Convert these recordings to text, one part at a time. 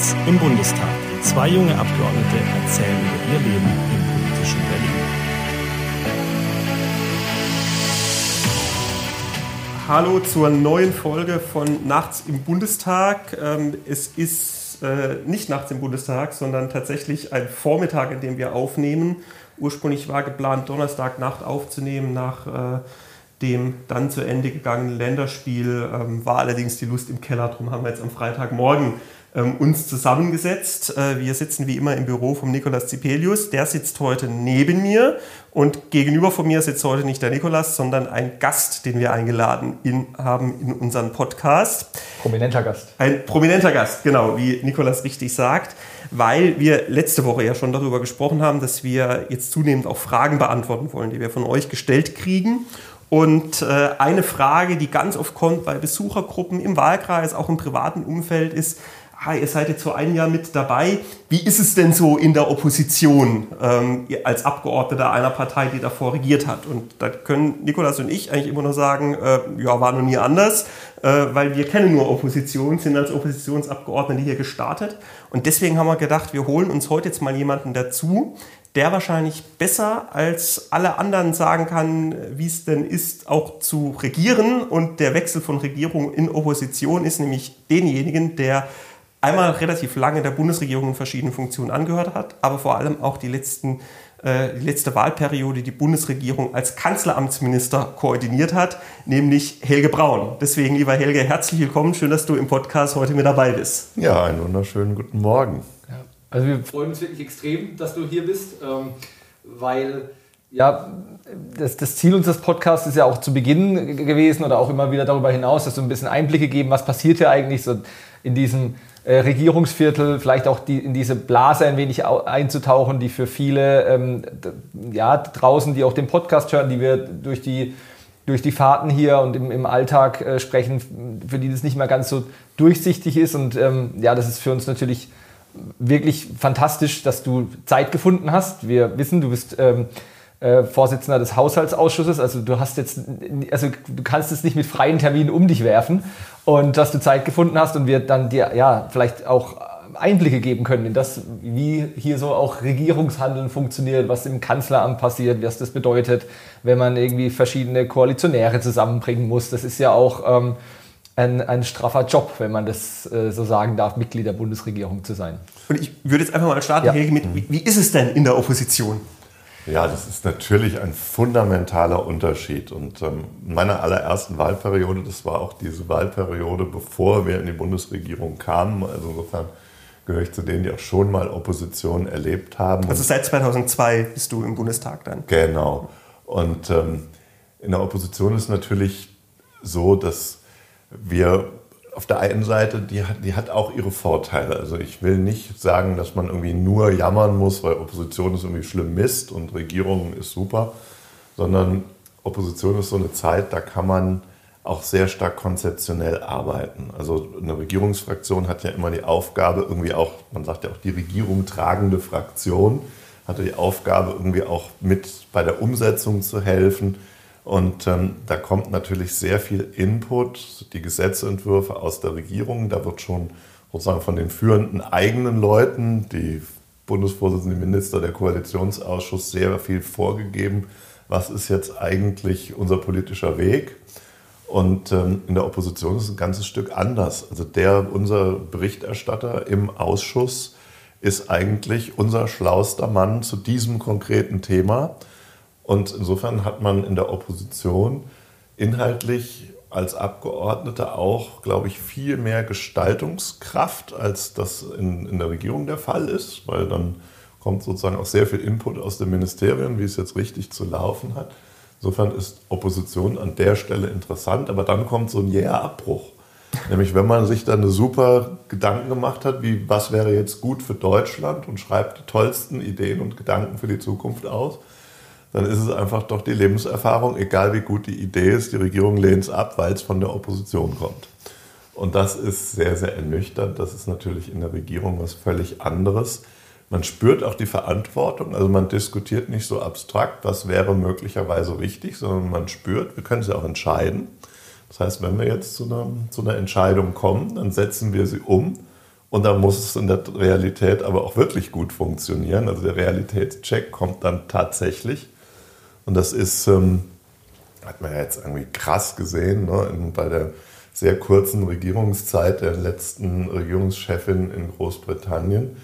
Nachts im Bundestag. Zwei junge Abgeordnete erzählen über ihr Leben im politischen Berlin. Hallo zur neuen Folge von Nachts im Bundestag. Ähm, es ist äh, nicht nachts im Bundestag, sondern tatsächlich ein Vormittag, in dem wir aufnehmen. Ursprünglich war geplant, Donnerstagnacht aufzunehmen nach äh, dem dann zu Ende gegangenen Länderspiel ähm, war allerdings die Lust im Keller. Darum haben wir jetzt am Freitagmorgen ähm, uns zusammengesetzt. Äh, wir sitzen wie immer im Büro von Nikolas Zipelius. Der sitzt heute neben mir und gegenüber von mir sitzt heute nicht der Nikolas, sondern ein Gast, den wir eingeladen in, haben in unseren Podcast. Prominenter Gast. Ein prominenter Gast, genau, wie Nikolas richtig sagt, weil wir letzte Woche ja schon darüber gesprochen haben, dass wir jetzt zunehmend auch Fragen beantworten wollen, die wir von euch gestellt kriegen. Und äh, eine Frage, die ganz oft kommt bei Besuchergruppen im Wahlkreis, auch im privaten Umfeld, ist, ah, ihr seid jetzt so ein Jahr mit dabei. Wie ist es denn so in der Opposition ähm, als Abgeordneter einer Partei, die davor regiert hat? Und da können Nikolas und ich eigentlich immer nur sagen, äh, ja, war noch nie anders, äh, weil wir kennen nur Opposition, sind als Oppositionsabgeordnete hier gestartet. Und deswegen haben wir gedacht, wir holen uns heute jetzt mal jemanden dazu, der wahrscheinlich besser als alle anderen sagen kann, wie es denn ist, auch zu regieren. Und der Wechsel von Regierung in Opposition ist nämlich denjenigen, der einmal relativ lange der Bundesregierung in verschiedenen Funktionen angehört hat, aber vor allem auch die, letzten, äh, die letzte Wahlperiode die Bundesregierung als Kanzleramtsminister koordiniert hat, nämlich Helge Braun. Deswegen, lieber Helge, herzlich willkommen. Schön, dass du im Podcast heute mit dabei bist. Ja, einen wunderschönen guten Morgen. Also wir freuen uns wirklich extrem, dass du hier bist, ähm, weil ja, das, das, Ziel unseres Podcasts ist ja auch zu Beginn gewesen oder auch immer wieder darüber hinaus, dass so ein bisschen Einblicke geben, was passiert hier eigentlich so in diesem Regierungsviertel, vielleicht auch die, in diese Blase ein wenig einzutauchen, die für viele ähm, ja, draußen, die auch den Podcast hören, die wir durch die, durch die Fahrten hier und im, im Alltag äh, sprechen, für die das nicht mehr ganz so durchsichtig ist. Und ähm, ja, das ist für uns natürlich wirklich fantastisch, dass du Zeit gefunden hast. Wir wissen, du bist ähm, äh, Vorsitzender des Haushaltsausschusses, also du hast jetzt, also du kannst es nicht mit freien Terminen um dich werfen und dass du Zeit gefunden hast und wir dann dir ja vielleicht auch Einblicke geben können in das, wie hier so auch Regierungshandeln funktioniert, was im Kanzleramt passiert, was das bedeutet, wenn man irgendwie verschiedene Koalitionäre zusammenbringen muss. Das ist ja auch ähm, ein, ein straffer Job, wenn man das äh, so sagen darf, Mitglied der Bundesregierung zu sein. Und ich würde jetzt einfach mal starten, ja. Helge, mit, wie, wie ist es denn in der Opposition? Ja, das ist natürlich ein fundamentaler Unterschied. Und ähm, in meiner allerersten Wahlperiode, das war auch diese Wahlperiode, bevor wir in die Bundesregierung kamen, also insofern gehöre ich zu denen, die auch schon mal Opposition erlebt haben. Also seit 2002 bist du im Bundestag dann? Genau. Und ähm, in der Opposition ist natürlich so, dass wir auf der einen Seite, die hat, die hat auch ihre Vorteile. Also ich will nicht sagen, dass man irgendwie nur jammern muss, weil Opposition ist irgendwie schlimm Mist und Regierung ist super, sondern Opposition ist so eine Zeit, da kann man auch sehr stark konzeptionell arbeiten. Also eine Regierungsfraktion hat ja immer die Aufgabe, irgendwie auch, man sagt ja auch die Regierung tragende Fraktion, hatte die Aufgabe, irgendwie auch mit bei der Umsetzung zu helfen und ähm, da kommt natürlich sehr viel Input, die Gesetzentwürfe aus der Regierung. Da wird schon sozusagen von den führenden eigenen Leuten, die Bundesvorsitzende Minister, der Koalitionsausschuss, sehr viel vorgegeben. Was ist jetzt eigentlich unser politischer Weg? Und ähm, in der Opposition ist es ein ganzes Stück anders. Also der, unser Berichterstatter im Ausschuss ist eigentlich unser schlauster Mann zu diesem konkreten Thema. Und insofern hat man in der Opposition inhaltlich als Abgeordneter auch, glaube ich, viel mehr Gestaltungskraft, als das in, in der Regierung der Fall ist, weil dann kommt sozusagen auch sehr viel Input aus den Ministerien, wie es jetzt richtig zu laufen hat. Insofern ist Opposition an der Stelle interessant, aber dann kommt so ein jäher Abbruch. Nämlich wenn man sich dann eine super Gedanken gemacht hat, wie was wäre jetzt gut für Deutschland und schreibt die tollsten Ideen und Gedanken für die Zukunft aus dann ist es einfach doch die Lebenserfahrung, egal wie gut die Idee ist, die Regierung lehnt es ab, weil es von der Opposition kommt. Und das ist sehr, sehr ernüchternd. Das ist natürlich in der Regierung was völlig anderes. Man spürt auch die Verantwortung, also man diskutiert nicht so abstrakt, was wäre möglicherweise richtig, sondern man spürt, wir können sie auch entscheiden. Das heißt, wenn wir jetzt zu einer, zu einer Entscheidung kommen, dann setzen wir sie um Und dann muss es in der Realität aber auch wirklich gut funktionieren. Also der Realitätscheck kommt dann tatsächlich. Und das ist, ähm, hat man ja jetzt irgendwie krass gesehen, ne, in, bei der sehr kurzen Regierungszeit der letzten Regierungschefin in Großbritannien.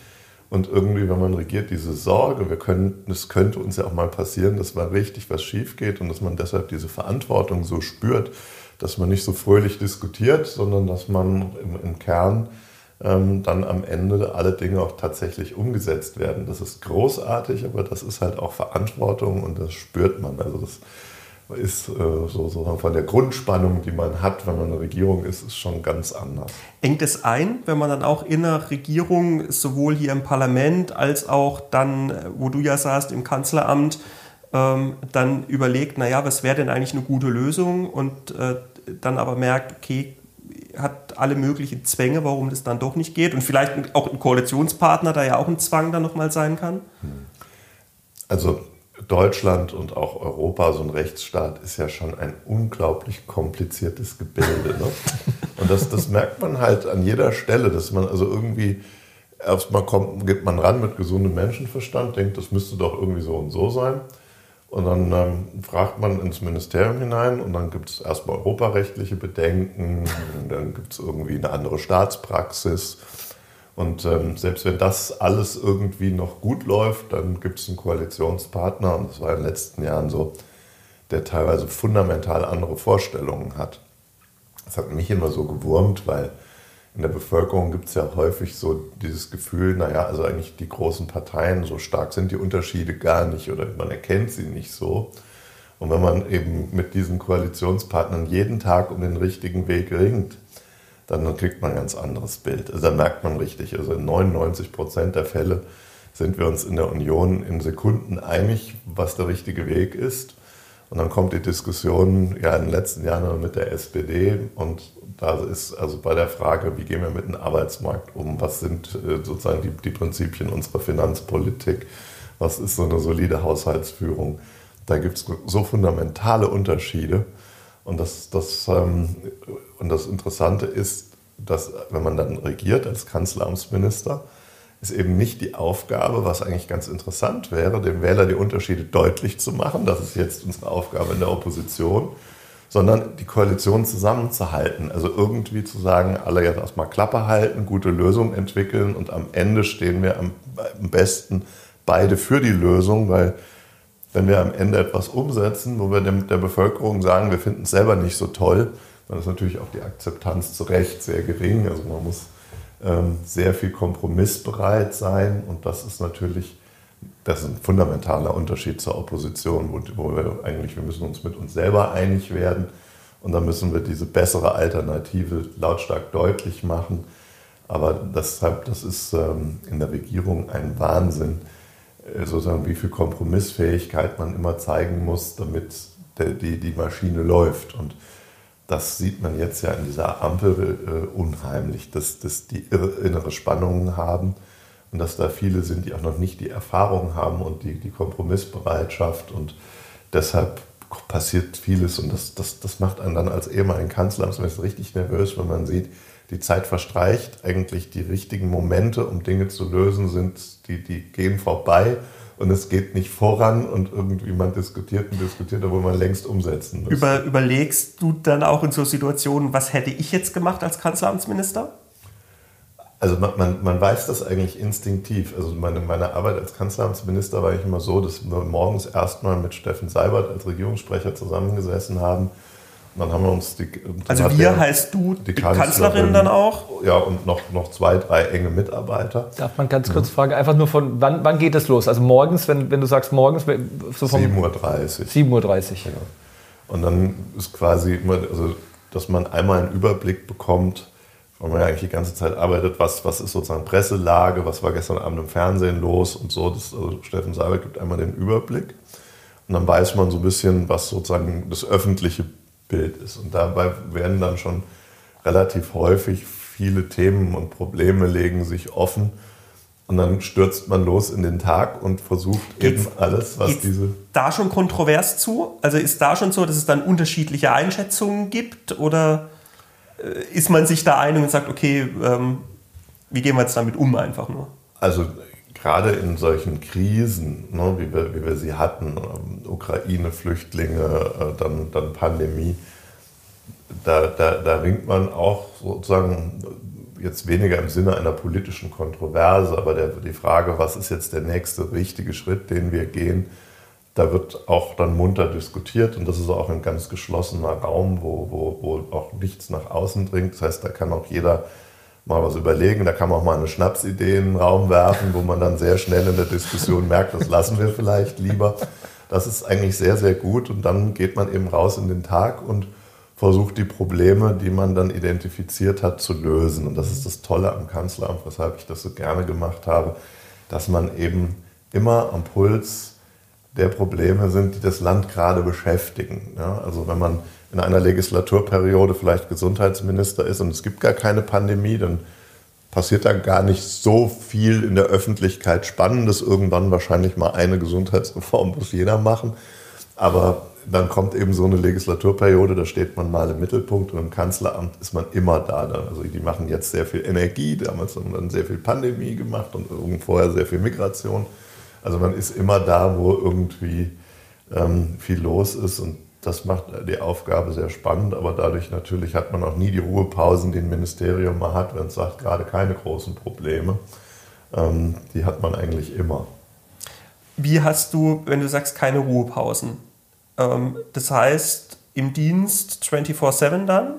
Und irgendwie, wenn man regiert, diese Sorge, wir können, es könnte uns ja auch mal passieren, dass mal richtig was schief geht und dass man deshalb diese Verantwortung so spürt, dass man nicht so fröhlich diskutiert, sondern dass man im, im Kern ähm, dann am Ende alle Dinge auch tatsächlich umgesetzt werden. Das ist großartig, aber das ist halt auch Verantwortung und das spürt man. Also das ist äh, so, so von der Grundspannung, die man hat, wenn man eine Regierung ist, ist schon ganz anders. Engt es ein, wenn man dann auch in der Regierung, sowohl hier im Parlament als auch dann, wo du ja saßt, im Kanzleramt, ähm, dann überlegt, naja, was wäre denn eigentlich eine gute Lösung und äh, dann aber merkt, okay, hat alle möglichen Zwänge, warum das dann doch nicht geht und vielleicht auch ein Koalitionspartner, da ja auch ein Zwang dann nochmal sein kann? Also Deutschland und auch Europa, so ein Rechtsstaat, ist ja schon ein unglaublich kompliziertes Gebilde. Ne? Und das, das merkt man halt an jeder Stelle, dass man also irgendwie erstmal kommt, geht man ran mit gesundem Menschenverstand, denkt, das müsste doch irgendwie so und so sein. Und dann ähm, fragt man ins Ministerium hinein und dann gibt es erstmal europarechtliche Bedenken, dann gibt es irgendwie eine andere Staatspraxis. Und ähm, selbst wenn das alles irgendwie noch gut läuft, dann gibt es einen Koalitionspartner, und das war in den letzten Jahren so, der teilweise fundamental andere Vorstellungen hat. Das hat mich immer so gewurmt, weil in der Bevölkerung gibt es ja häufig so dieses Gefühl, naja, also eigentlich die großen Parteien, so stark sind die Unterschiede gar nicht oder man erkennt sie nicht so. Und wenn man eben mit diesen Koalitionspartnern jeden Tag um den richtigen Weg ringt, dann kriegt man ein ganz anderes Bild. Also dann merkt man richtig, also in 99 Prozent der Fälle sind wir uns in der Union in Sekunden einig, was der richtige Weg ist. Und dann kommt die Diskussion ja in den letzten Jahren mit der SPD und da ist also bei der Frage, wie gehen wir mit dem Arbeitsmarkt um, was sind äh, sozusagen die, die Prinzipien unserer Finanzpolitik, was ist so eine solide Haushaltsführung, da gibt es so fundamentale Unterschiede. Und das, das, ähm, und das Interessante ist, dass wenn man dann regiert als Kanzleramtsminister, ist eben nicht die Aufgabe, was eigentlich ganz interessant wäre, dem Wähler die Unterschiede deutlich zu machen. Das ist jetzt unsere Aufgabe in der Opposition sondern die Koalition zusammenzuhalten. Also irgendwie zu sagen, alle jetzt erstmal Klappe halten, gute Lösungen entwickeln und am Ende stehen wir am, am besten beide für die Lösung, weil wenn wir am Ende etwas umsetzen, wo wir dem, der Bevölkerung sagen, wir finden es selber nicht so toll, dann ist natürlich auch die Akzeptanz zu Recht sehr gering. Also man muss sehr viel kompromissbereit sein und das ist natürlich das ist ein fundamentaler Unterschied zur Opposition, wo, wo, wir eigentlich, wir müssen uns mit uns selber einig werden und dann müssen wir diese bessere Alternative lautstark deutlich machen. Aber deshalb, das ist ähm, in der Regierung ein Wahnsinn, äh, sozusagen wie viel Kompromissfähigkeit man immer zeigen muss, damit die, die Maschine läuft. Und das sieht man jetzt ja in dieser Ampel äh, unheimlich, dass, dass die innere Spannungen haben und dass da viele sind, die auch noch nicht die Erfahrung haben und die, die Kompromissbereitschaft und deshalb passiert vieles und das, das, das macht einen dann als ehemaligen Kanzleramtsminister richtig nervös, wenn man sieht, die Zeit verstreicht, eigentlich die richtigen Momente, um Dinge zu lösen, sind, die, die gehen vorbei und es geht nicht voran und irgendwie man diskutiert und diskutiert, obwohl man längst umsetzen muss. Über, überlegst du dann auch in so Situationen, was hätte ich jetzt gemacht als Kanzleramtsminister? Also man, man, man, weiß das eigentlich instinktiv. Also meine, meine Arbeit als Kanzleramtsminister war ich immer so, dass wir morgens erstmal mit Steffen Seibert als Regierungssprecher zusammengesessen haben. Dann haben wir uns die. Also wir der, heißt du die, die Kanzlerin, Kanzlerin, dann auch? Ja, und noch, noch zwei, drei enge Mitarbeiter. Darf man ganz kurz mhm. fragen, einfach nur von, wann, wann geht das los? Also morgens, wenn, wenn du sagst morgens, so vom 7.30 Uhr. 7.30 Uhr. Ja. Und dann ist quasi immer, also dass man einmal einen Überblick bekommt, weil man ja eigentlich die ganze Zeit arbeitet, was, was ist sozusagen Presselage, was war gestern Abend im Fernsehen los und so. Das, also Steffen Seibert gibt einmal den Überblick und dann weiß man so ein bisschen, was sozusagen das öffentliche Bild ist. Und dabei werden dann schon relativ häufig viele Themen und Probleme legen sich offen. Und dann stürzt man los in den Tag und versucht geht's, eben alles, was diese. Da schon kontrovers zu? Also ist da schon so, dass es dann unterschiedliche Einschätzungen gibt? Oder? Äh, ist man sich da einig und sagt, okay, ähm, Wie gehen wir jetzt damit um einfach nur? Also gerade in solchen Krisen, ne, wie, wir, wie wir sie hatten, ähm, Ukraine, Flüchtlinge, äh, dann, dann Pandemie, da, da, da ringt man auch sozusagen jetzt weniger im Sinne einer politischen Kontroverse, aber der, die Frage, was ist jetzt der nächste richtige Schritt, den wir gehen, da wird auch dann munter diskutiert und das ist auch ein ganz geschlossener Raum, wo, wo, wo auch nichts nach außen dringt. Das heißt, da kann auch jeder mal was überlegen, da kann man auch mal eine Schnapsidee in den Raum werfen, wo man dann sehr schnell in der Diskussion merkt, das lassen wir vielleicht lieber. Das ist eigentlich sehr, sehr gut und dann geht man eben raus in den Tag und versucht die Probleme, die man dann identifiziert hat, zu lösen. Und das ist das Tolle am Kanzleramt, weshalb ich das so gerne gemacht habe, dass man eben immer am Puls der Probleme sind, die das Land gerade beschäftigen. Ja, also wenn man in einer Legislaturperiode vielleicht Gesundheitsminister ist und es gibt gar keine Pandemie, dann passiert da gar nicht so viel in der Öffentlichkeit Spannendes. Irgendwann wahrscheinlich mal eine Gesundheitsreform muss jeder machen. Aber dann kommt eben so eine Legislaturperiode, da steht man mal im Mittelpunkt und im Kanzleramt ist man immer da. Also die machen jetzt sehr viel Energie, damals haben dann sehr viel Pandemie gemacht und vorher sehr viel Migration. Also man ist immer da, wo irgendwie ähm, viel los ist und das macht die Aufgabe sehr spannend, aber dadurch natürlich hat man auch nie die Ruhepausen, die ein Ministerium mal hat, wenn es sagt, gerade keine großen Probleme. Ähm, die hat man eigentlich immer. Wie hast du, wenn du sagst, keine Ruhepausen? Ähm, das heißt, im Dienst 24-7 dann?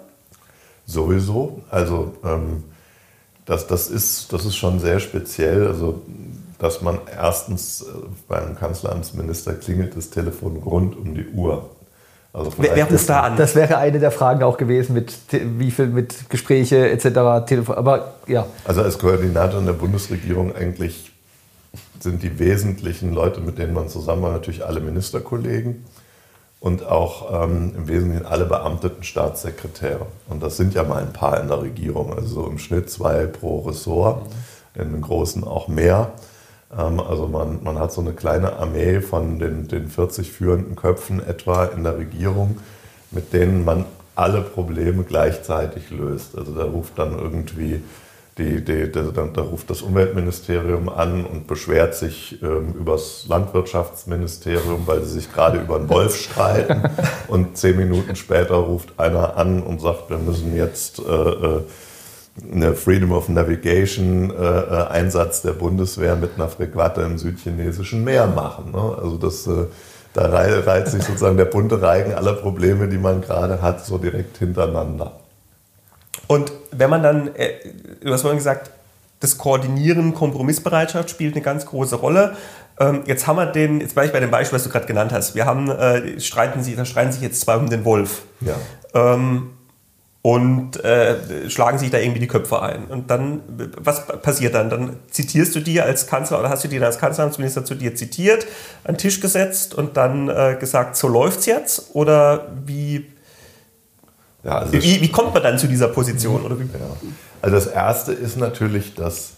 Sowieso. Also ähm, das, das, ist, das ist schon sehr speziell. Also dass man erstens äh, beim Kanzleramtsminister klingelt das Telefon rund um die Uhr. Also wer, wer ruft da an? Das wäre eine der Fragen auch gewesen, mit wie viel mit Gespräche etc. Telefon. Aber ja. Also als Koordinator in der Bundesregierung eigentlich sind die wesentlichen Leute, mit denen man zusammen war, natürlich alle Ministerkollegen und auch ähm, im Wesentlichen alle beamteten Staatssekretäre. Und das sind ja mal ein paar in der Regierung, also so im Schnitt zwei pro Ressort, in den großen auch mehr. Ähm, also man, man hat so eine kleine Armee von den, den 40 führenden Köpfen etwa in der Regierung, mit denen man alle Probleme gleichzeitig löst. Also da ruft dann irgendwie die, die, die, da ruft das Umweltministerium an und beschwert sich ähm, über das Landwirtschaftsministerium, weil sie sich gerade über einen Wolf streiten. Und zehn Minuten später ruft einer an und sagt, wir müssen jetzt äh, äh eine Freedom of Navigation äh, äh, Einsatz der Bundeswehr mit einer Fregatte im südchinesischen Meer machen. Ne? Also das, äh, da reiht sich sozusagen der bunte Reigen aller Probleme, die man gerade hat, so direkt hintereinander. Und wenn man dann, äh, du hast vorhin gesagt, das Koordinieren, Kompromissbereitschaft spielt eine ganz große Rolle. Ähm, jetzt haben wir den, jetzt war ich bei dem Beispiel, was du gerade genannt hast. Wir haben, äh, streiten sich, da streiten sich jetzt zwei um den Wolf. Ja. Ähm, und äh, schlagen sich da irgendwie die Köpfe ein. Und dann, was passiert dann? Dann zitierst du dir als Kanzler oder hast du dir als Kanzleramtsminister zu dir zitiert, an den Tisch gesetzt und dann äh, gesagt, so läuft's jetzt? Oder wie, ja, also wie, wie, kommt man dann zu dieser Position? Oder wie? Ja. Also das Erste ist natürlich, dass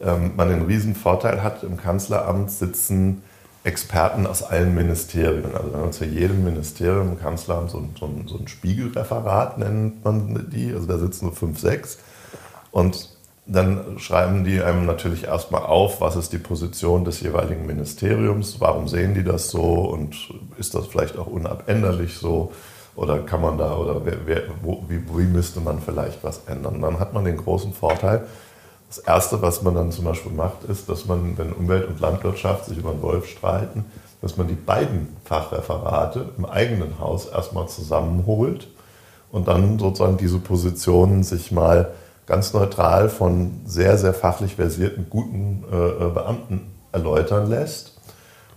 ähm, man den Riesenvorteil hat, im Kanzleramt sitzen Experten aus allen Ministerien. Also wir haben zu jedem Ministerium im Kanzleramt so ein, so, so ein Spiegelreferat, nennt man die. Also da sitzen so fünf, sechs. Und dann schreiben die einem natürlich erstmal auf, was ist die Position des jeweiligen Ministeriums, warum sehen die das so und ist das vielleicht auch unabänderlich so oder kann man da oder wer, wer, wo, wie, wie müsste man vielleicht was ändern. Dann hat man den großen Vorteil, das Erste, was man dann zum Beispiel macht, ist, dass man, wenn Umwelt und Landwirtschaft sich über den Wolf streiten, dass man die beiden Fachreferate im eigenen Haus erstmal zusammenholt und dann sozusagen diese Positionen sich mal ganz neutral von sehr, sehr fachlich versierten, guten äh, Beamten erläutern lässt.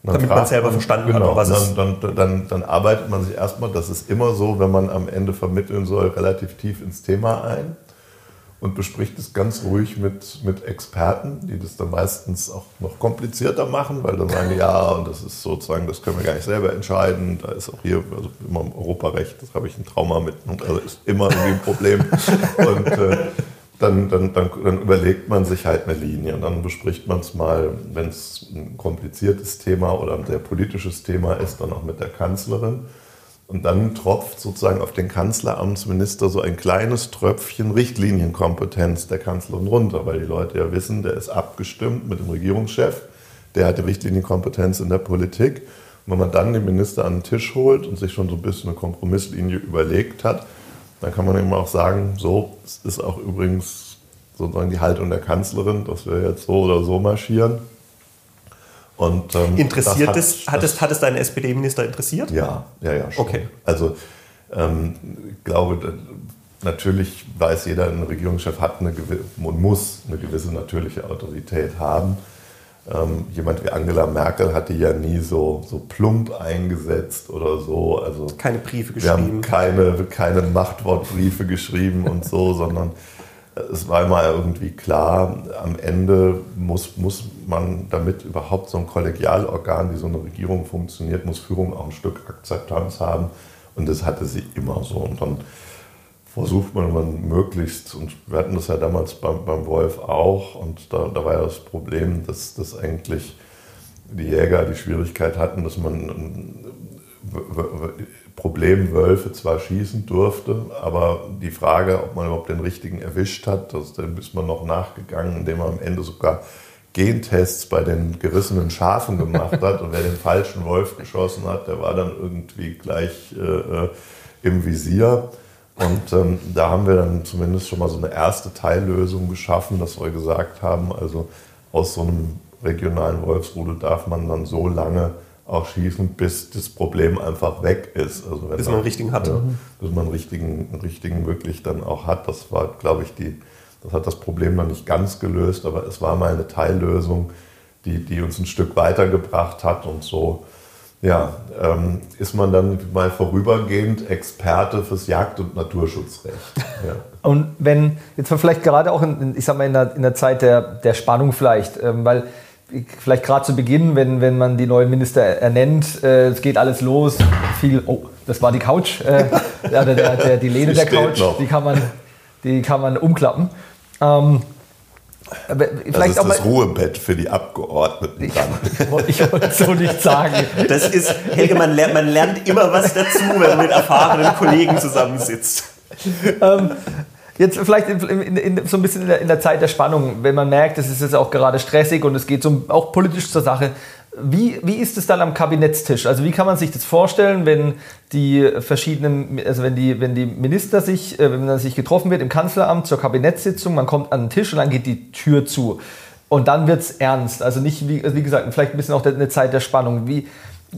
Damit man selber verstanden genau, hat, was dann, dann, dann, dann arbeitet man sich erstmal, das ist immer so, wenn man am Ende vermitteln soll, relativ tief ins Thema ein und bespricht es ganz ruhig mit, mit Experten, die das dann meistens auch noch komplizierter machen, weil dann sagen, ja, und das ist sozusagen, das können wir gar nicht selber entscheiden. Da ist auch hier also immer im Europarecht, das habe ich ein Trauma mit, also ist immer irgendwie ein Problem. und äh, dann, dann, dann, dann überlegt man sich halt eine Linie und dann bespricht man es mal, wenn es ein kompliziertes Thema oder ein sehr politisches Thema ist, dann auch mit der Kanzlerin. Und dann tropft sozusagen auf den Kanzleramtsminister so ein kleines Tröpfchen Richtlinienkompetenz der Kanzlerin runter, weil die Leute ja wissen, der ist abgestimmt mit dem Regierungschef, der hat die Richtlinienkompetenz in der Politik. Und wenn man dann den Minister an den Tisch holt und sich schon so ein bisschen eine Kompromisslinie überlegt hat, dann kann man eben auch sagen, so, es ist auch übrigens sozusagen die Haltung der Kanzlerin, dass wir jetzt so oder so marschieren. Und, ähm, interessiert das hat, hat, es, hat es deinen SPD-Minister interessiert? Ja, ja, ja. Schon. Okay. Also ähm, ich glaube, natürlich weiß jeder, ein Regierungschef hat eine und muss eine gewisse natürliche Autorität haben. Ähm, jemand wie Angela Merkel hat die ja nie so, so plump eingesetzt oder so. Also keine Briefe geschrieben. Wir haben keine, keine Machtwortbriefe geschrieben und so, sondern es war immer irgendwie klar, am Ende muss, muss man, damit überhaupt so ein Kollegialorgan wie so eine Regierung funktioniert, muss Führung auch ein Stück Akzeptanz haben. Und das hatte sie immer so. Und dann versucht man, man möglichst, und wir hatten das ja damals beim, beim Wolf auch, und da, da war ja das Problem, dass, dass eigentlich die Jäger die Schwierigkeit hatten, dass man Problemwölfe zwar schießen durfte, aber die Frage, ob man überhaupt den richtigen erwischt hat, das, dem ist man noch nachgegangen, indem man am Ende sogar Gentests bei den gerissenen Schafen gemacht hat. Und wer den falschen Wolf geschossen hat, der war dann irgendwie gleich äh, äh, im Visier. Und ähm, da haben wir dann zumindest schon mal so eine erste Teillösung geschaffen, dass wir gesagt haben, also aus so einem regionalen Wolfsrudel darf man dann so lange auch schießen, bis das Problem einfach weg ist. Also bis man einen richtigen hat. Ja, bis man einen richtigen, einen richtigen wirklich dann auch hat. Das war, glaube ich, die, das hat das Problem noch nicht ganz gelöst, aber es war mal eine Teillösung, die, die uns ein Stück weitergebracht hat und so. Ja, ähm, ist man dann mal vorübergehend Experte fürs Jagd- und Naturschutzrecht. Ja. Und wenn, jetzt vielleicht gerade auch in, ich sag mal, in der, in der Zeit der, der Spannung vielleicht, ähm, weil vielleicht gerade zu Beginn, wenn, wenn man die neuen Minister ernennt, äh, es geht alles los, viel, oh, das war die Couch, äh, der, der, der, die Lehne der Couch, die kann, man, die kann man umklappen. Ähm, das ist das Ruhebett für die Abgeordneten. Ich, ich wollte so nicht sagen. Das ist, Helge, man lernt, man lernt immer was dazu, wenn man mit erfahrenen Kollegen zusammensitzt. Ähm, Jetzt vielleicht in, in, in, so ein bisschen in der, in der, Zeit der Spannung, wenn man merkt, es ist jetzt auch gerade stressig und es geht so auch politisch zur Sache. Wie, wie ist es dann am Kabinettstisch? Also wie kann man sich das vorstellen, wenn die verschiedenen, also wenn die, wenn die Minister sich, äh, wenn man sich getroffen wird im Kanzleramt zur Kabinettssitzung, man kommt an den Tisch und dann geht die Tür zu. Und dann wird es ernst. Also nicht, wie, wie gesagt, vielleicht ein bisschen auch eine Zeit der Spannung. Wie,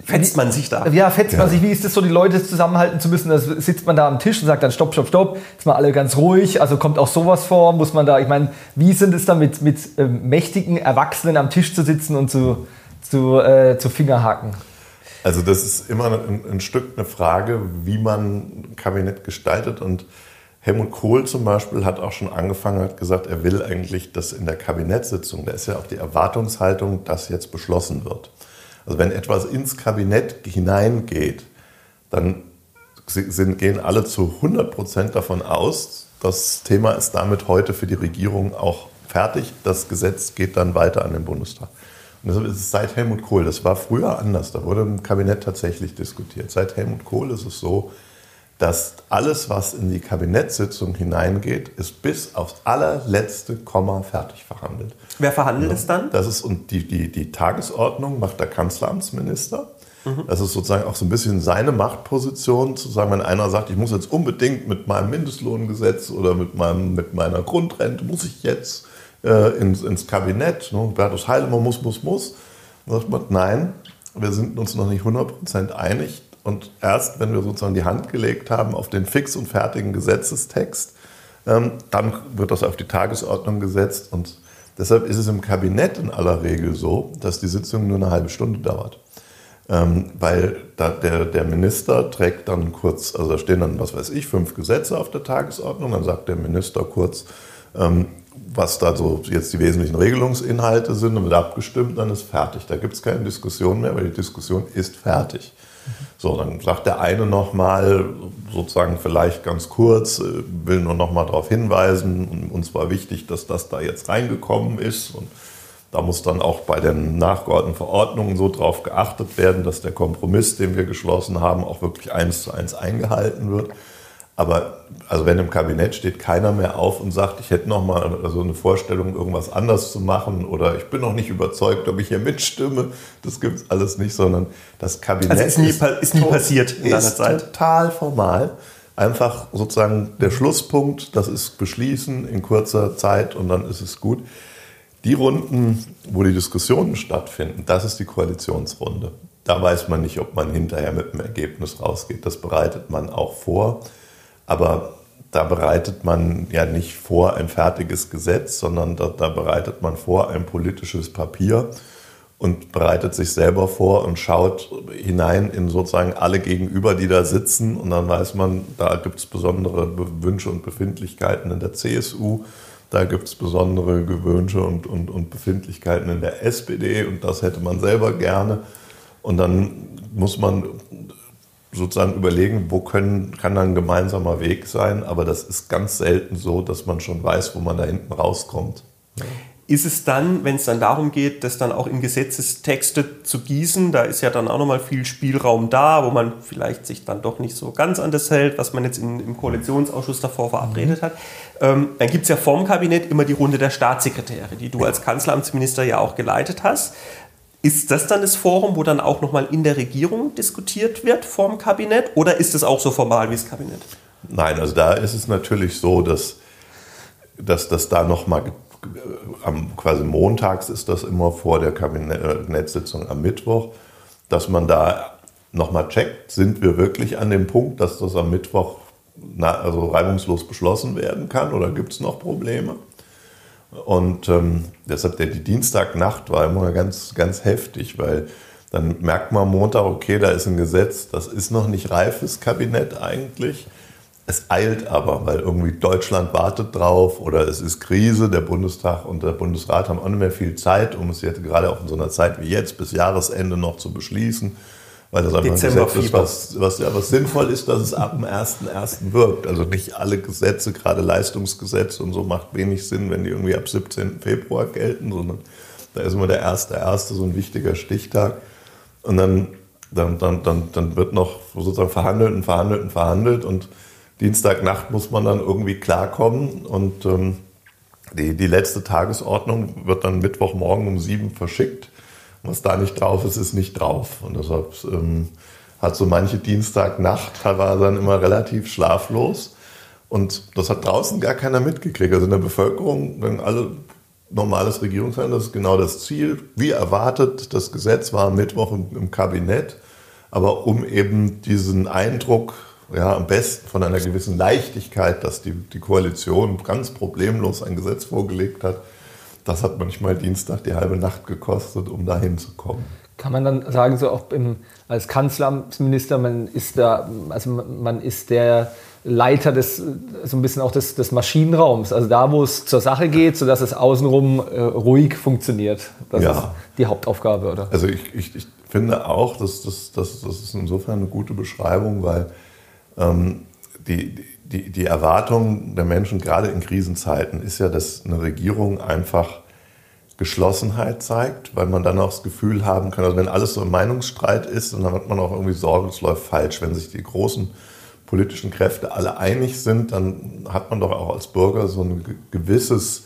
Fetzt man sich da? Ja, fetzt ja. man sich. Wie ist es so, die Leute zusammenhalten zu müssen? Da sitzt man da am Tisch und sagt dann Stopp, Stopp, Stopp. Jetzt mal alle ganz ruhig. Also kommt auch sowas vor? Muss man da, ich meine, wie sind es dann mit, mit ähm, mächtigen Erwachsenen am Tisch zu sitzen und zu, zu, äh, zu Fingerhaken? Also das ist immer ein, ein Stück eine Frage, wie man ein Kabinett gestaltet und Helmut Kohl zum Beispiel hat auch schon angefangen, hat gesagt, er will eigentlich, dass in der Kabinettssitzung, da ist ja auch die Erwartungshaltung, dass jetzt beschlossen wird. Also wenn etwas ins Kabinett hineingeht, dann sind, gehen alle zu 100 Prozent davon aus, das Thema ist damit heute für die Regierung auch fertig. Das Gesetz geht dann weiter an den Bundestag. Und deshalb ist es seit Helmut Kohl, das war früher anders, da wurde im Kabinett tatsächlich diskutiert. Seit Helmut Kohl ist es so, dass alles, was in die Kabinettssitzung hineingeht, ist bis aufs allerletzte Komma fertig verhandelt. Wer verhandelt es dann? Das ist und die, die, die Tagesordnung macht der Kanzleramtsminister. Mhm. Das ist sozusagen auch so ein bisschen seine Machtposition, zu sagen, wenn einer sagt, ich muss jetzt unbedingt mit meinem Mindestlohngesetz oder mit, meinem, mit meiner Grundrente, muss ich jetzt äh, ins, ins Kabinett, ne? Bertus Heilemann muss, muss, muss. Dann sagt man, nein, wir sind uns noch nicht 100% einig und erst, wenn wir sozusagen die Hand gelegt haben auf den fix und fertigen Gesetzestext, ähm, dann wird das auf die Tagesordnung gesetzt. Und deshalb ist es im Kabinett in aller Regel so, dass die Sitzung nur eine halbe Stunde dauert. Ähm, weil der, der Minister trägt dann kurz, also da stehen dann, was weiß ich, fünf Gesetze auf der Tagesordnung, dann sagt der Minister kurz, ähm, was da so jetzt die wesentlichen Regelungsinhalte sind, und wird abgestimmt, dann ist fertig. Da gibt es keine Diskussion mehr, weil die Diskussion ist fertig. So, dann sagt der eine nochmal, sozusagen vielleicht ganz kurz, äh, will nur nochmal darauf hinweisen, uns war wichtig, dass das da jetzt reingekommen ist. Und Da muss dann auch bei den nachgeordneten Verordnungen so drauf geachtet werden, dass der Kompromiss, den wir geschlossen haben, auch wirklich eins zu eins eingehalten wird. Aber also wenn im Kabinett steht keiner mehr auf und sagt, ich hätte noch mal also eine Vorstellung, irgendwas anders zu machen oder ich bin noch nicht überzeugt, ob ich hier mitstimme, das gibt es alles nicht, sondern das Kabinett also ist nie, ist, ist nie passiert in deiner Zeit. total formal. Einfach sozusagen der Schlusspunkt, das ist beschließen in kurzer Zeit und dann ist es gut. Die Runden, wo die Diskussionen stattfinden, das ist die Koalitionsrunde. Da weiß man nicht, ob man hinterher mit dem Ergebnis rausgeht. Das bereitet man auch vor. Aber da bereitet man ja nicht vor ein fertiges Gesetz, sondern da, da, bereitet man vor ein politisches Papier und bereitet sich selber vor und schaut hinein in sozusagen alle Gegenüber, die da sitzen. Und dann weiß man, da gibt es besondere Wünsche und Befindlichkeiten in der CSU da gibt es besondere Gewöhnche und, und, und Befindlichkeiten in der SPD und das hätte man selber gerne. Und dann muss man sozusagen überlegen, wo können, kann dann ein gemeinsamer Weg sein. Aber das ist ganz selten so, dass man schon weiß, wo man da hinten rauskommt. Ja ist es dann, wenn es dann darum geht, das dann auch in Gesetzestexte zu gießen, da ist ja dann auch nochmal viel Spielraum da, wo man vielleicht sich dann doch nicht so ganz an das hält, was man jetzt in, im Koalitionsausschuss davor verabredet hat. Ähm, dann gibt es ja vorm Kabinett immer die Runde der Staatssekretäre, die du als Kanzleramtsminister ja auch geleitet hast. Ist das dann das Forum, wo dann auch nochmal in der Regierung diskutiert wird vorm Kabinett oder ist es auch so formal wie das Kabinett? Nein, also da ist es natürlich so, dass, dass das da nochmal am quasi montags ist das immer vor der Kabinettssitzung am Mittwoch, dass man da nochmal checkt, sind wir wirklich an dem Punkt, dass das am Mittwoch na, also reibungslos beschlossen werden kann oder gibt es noch Probleme? Und ähm, deshalb der, die Dienstagnacht war immer ganz, ganz heftig, weil dann merkt man Montag, okay, da ist ein Gesetz, das ist noch nicht reifes Kabinett eigentlich. Es eilt aber, weil irgendwie Deutschland wartet drauf oder es ist Krise. Der Bundestag und der Bundesrat haben auch nicht mehr viel Zeit, um es jetzt gerade auch in so einer Zeit wie jetzt bis Jahresende noch zu beschließen. Weil das einfach ein Gesetz ist, was, was, ja, was sinnvoll ist, dass es ab dem 1.1. wirkt. Also nicht alle Gesetze, gerade Leistungsgesetze und so, macht wenig Sinn, wenn die irgendwie ab 17. Februar gelten, sondern da ist immer der 1.1. so ein wichtiger Stichtag. Und dann, dann, dann, dann, dann wird noch sozusagen verhandelt und verhandelt und verhandelt und Dienstagnacht muss man dann irgendwie klarkommen und ähm, die, die letzte Tagesordnung wird dann Mittwochmorgen um sieben verschickt. Was da nicht drauf ist, ist nicht drauf. Und deshalb ähm, hat so manche Dienstagnacht war dann immer relativ schlaflos. Und das hat draußen gar keiner mitgekriegt. Also in der Bevölkerung, wenn alle normales Regierungshandeln, das ist genau das Ziel. Wie erwartet, das Gesetz war am Mittwoch im, im Kabinett. Aber um eben diesen Eindruck ja, am besten von einer gewissen Leichtigkeit, dass die, die Koalition ganz problemlos ein Gesetz vorgelegt hat. Das hat manchmal Dienstag die halbe Nacht gekostet, um dahin zu kommen. Kann man dann sagen, so auch im, als Kanzleramtsminister, man ist da, also man ist der Leiter des, so ein bisschen auch des, des Maschinenraums, also da, wo es zur Sache geht, sodass es außenrum äh, ruhig funktioniert. Das ja. ist die Hauptaufgabe, oder? Also ich, ich, ich finde auch, dass das, das, das ist insofern eine gute Beschreibung, weil ähm, die, die, die Erwartung der Menschen, gerade in Krisenzeiten, ist ja, dass eine Regierung einfach Geschlossenheit zeigt, weil man dann auch das Gefühl haben kann, also wenn alles so ein Meinungsstreit ist, dann hat man auch irgendwie Sorge, es läuft falsch. Wenn sich die großen politischen Kräfte alle einig sind, dann hat man doch auch als Bürger so ein gewisses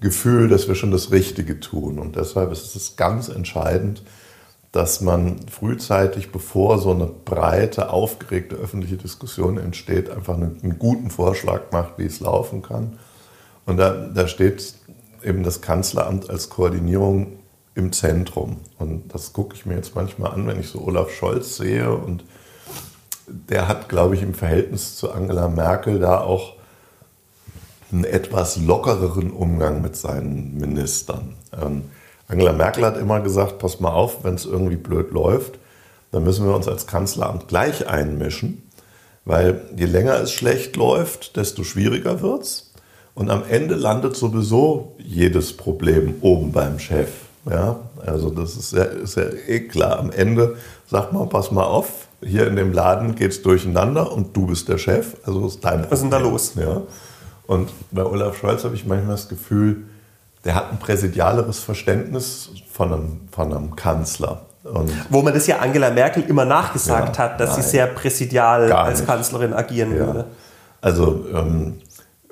Gefühl, dass wir schon das Richtige tun. Und deshalb ist es ganz entscheidend, dass man frühzeitig, bevor so eine breite, aufgeregte öffentliche Diskussion entsteht, einfach einen, einen guten Vorschlag macht, wie es laufen kann. Und da, da steht eben das Kanzleramt als Koordinierung im Zentrum. Und das gucke ich mir jetzt manchmal an, wenn ich so Olaf Scholz sehe. Und der hat, glaube ich, im Verhältnis zu Angela Merkel da auch einen etwas lockereren Umgang mit seinen Ministern. Ähm, Angela Merkel hat immer gesagt, pass mal auf, wenn es irgendwie blöd läuft, dann müssen wir uns als Kanzleramt gleich einmischen, weil je länger es schlecht läuft, desto schwieriger wird es. Und am Ende landet sowieso jedes Problem oben beim Chef. Ja, also das ist ja, ist ja eh klar. Am Ende sagt man, pass mal auf, hier in dem Laden geht es durcheinander und du bist der Chef. Also ist dein Was ist denn da los? Ja. Und bei Olaf Scholz habe ich manchmal das Gefühl, der hat ein präsidialeres Verständnis von einem, von einem Kanzler. Und Wo man das ja Angela Merkel immer nachgesagt ja, hat, dass nein, sie sehr präsidial als. Kanzlerin agieren ja. würde. Also ähm,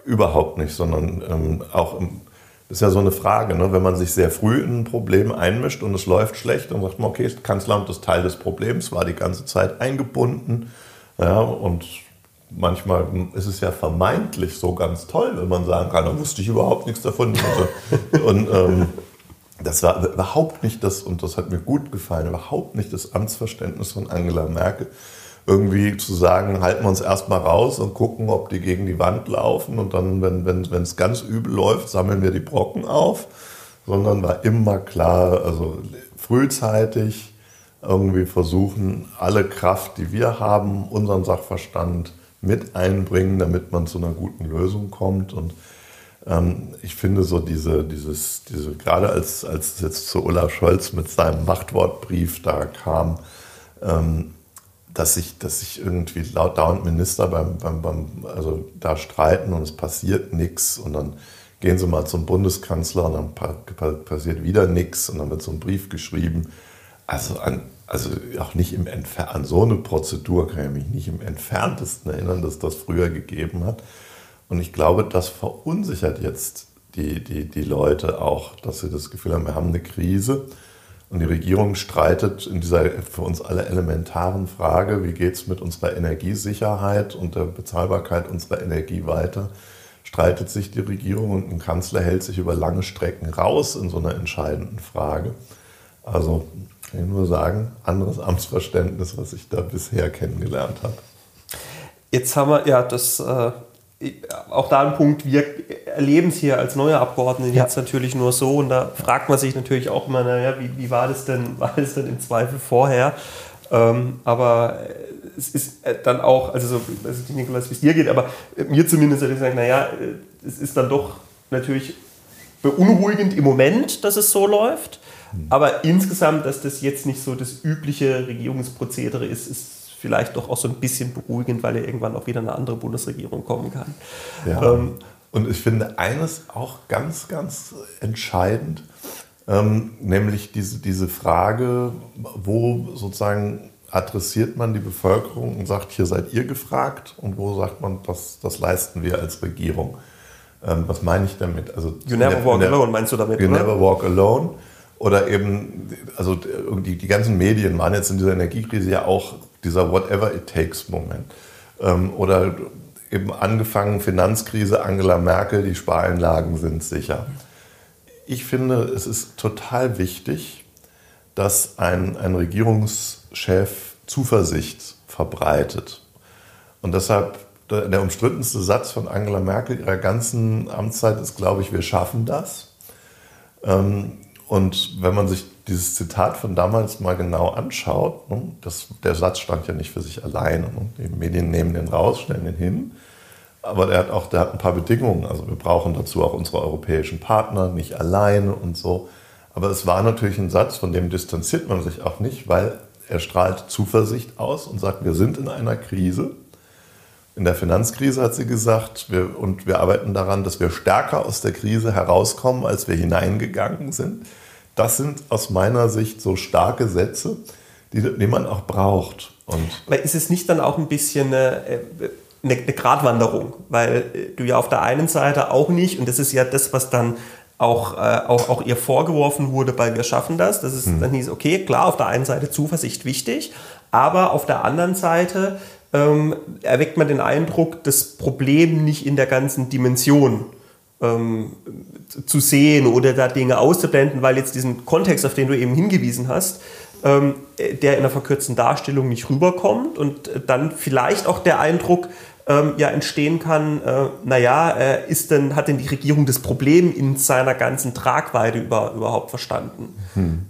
überhaupt nicht, sondern ähm, auch im, das ist ja so eine Frage, ne? wenn man sich sehr früh in ein Problem einmischt und es läuft schlecht, dann sagt man, okay, das Kanzleramt ist Teil des Problems, war die ganze Zeit eingebunden. Ja, und manchmal ist es ja vermeintlich so ganz toll, wenn man sagen kann, da wusste ich überhaupt nichts davon. und ähm, das war überhaupt nicht das, und das hat mir gut gefallen, überhaupt nicht das Amtsverständnis von Angela Merkel, irgendwie zu sagen, halten wir uns erstmal raus und gucken, ob die gegen die Wand laufen und dann, wenn es wenn, ganz übel läuft, sammeln wir die Brocken auf, sondern war immer klar, also frühzeitig irgendwie versuchen, alle Kraft, die wir haben, unseren Sachverstand mit einbringen, damit man zu einer guten Lösung kommt und ähm, ich finde so diese, dieses, diese, gerade als, als es jetzt zu Olaf Scholz mit seinem Machtwortbrief da kam, ähm, dass sich dass sich irgendwie laut dauernd Minister beim, beim, beim, also da streiten und es passiert nichts und dann gehen sie mal zum Bundeskanzler und dann passiert wieder nichts und dann wird so ein Brief geschrieben. Also, an, also auch nicht im Entfer an so eine Prozedur kann ich mich nicht im entferntesten erinnern, dass das früher gegeben hat. Und ich glaube, das verunsichert jetzt die, die, die Leute auch, dass sie das Gefühl haben, wir haben eine Krise und die Regierung streitet in dieser für uns alle elementaren Frage, wie geht es mit unserer Energiesicherheit und der Bezahlbarkeit unserer Energie weiter, streitet sich die Regierung und ein Kanzler hält sich über lange Strecken raus in so einer entscheidenden Frage. Also kann ich nur sagen, anderes Amtsverständnis, was ich da bisher kennengelernt habe. Jetzt haben wir ja das äh, auch da ein Punkt, wir erleben es hier als neue Abgeordnete ja. jetzt natürlich nur so und da fragt man sich natürlich auch immer, naja, wie, wie war das denn, war das denn im Zweifel vorher? Ähm, aber es ist äh, dann auch, also so, weiß ich nicht, Nikolas, wie es dir geht, aber mir zumindest würde ich sagen, naja, äh, es ist dann doch natürlich beunruhigend im Moment, dass es so läuft. Hm. Aber insgesamt, dass das jetzt nicht so das übliche Regierungsprozedere ist, ist vielleicht doch auch so ein bisschen beruhigend, weil ja irgendwann auch wieder eine andere Bundesregierung kommen kann. Ja. Ähm, und ich finde eines auch ganz, ganz entscheidend, ähm, nämlich diese, diese Frage, wo sozusagen adressiert man die Bevölkerung und sagt, hier seid ihr gefragt und wo sagt man, das, das leisten wir als Regierung. Ähm, was meine ich damit? Also, you never walk alone, meinst du damit? You oder? never walk alone. Oder eben, also die, die ganzen Medien waren jetzt in dieser Energiekrise ja auch dieser Whatever it takes Moment. Ähm, oder eben angefangen Finanzkrise, Angela Merkel, die Spareinlagen sind sicher. Ich finde, es ist total wichtig, dass ein, ein Regierungschef Zuversicht verbreitet. Und deshalb der umstrittenste Satz von Angela Merkel ihrer ganzen Amtszeit ist, glaube ich, wir schaffen das. Ähm, und wenn man sich dieses Zitat von damals mal genau anschaut, ne, das, der Satz stand ja nicht für sich alleine. Ne, die Medien nehmen den raus, stellen den hin. Aber der hat auch der hat ein paar Bedingungen. Also wir brauchen dazu auch unsere europäischen Partner, nicht alleine und so. Aber es war natürlich ein Satz, von dem distanziert man sich auch nicht, weil er strahlt Zuversicht aus und sagt, wir sind in einer Krise. In der Finanzkrise hat sie gesagt, wir, und wir arbeiten daran, dass wir stärker aus der Krise herauskommen, als wir hineingegangen sind. Das sind aus meiner Sicht so starke Sätze, die, die man auch braucht. Und Aber ist es nicht dann auch ein bisschen eine, eine, eine Gratwanderung? Weil du ja auf der einen Seite auch nicht, und das ist ja das, was dann auch, äh, auch, auch ihr vorgeworfen wurde bei Wir schaffen das, dass es hm. dann hieß, okay, klar, auf der einen Seite Zuversicht wichtig, aber auf der anderen Seite ähm, erweckt man den Eindruck, das Problem nicht in der ganzen Dimension ähm, zu sehen oder da Dinge auszublenden, weil jetzt diesen Kontext, auf den du eben hingewiesen hast, ähm, der in einer verkürzten Darstellung nicht rüberkommt und dann vielleicht auch der Eindruck ähm, ja entstehen kann, äh, naja, äh, ist denn, hat denn die Regierung das Problem in seiner ganzen Tragweite über, überhaupt verstanden? Hm.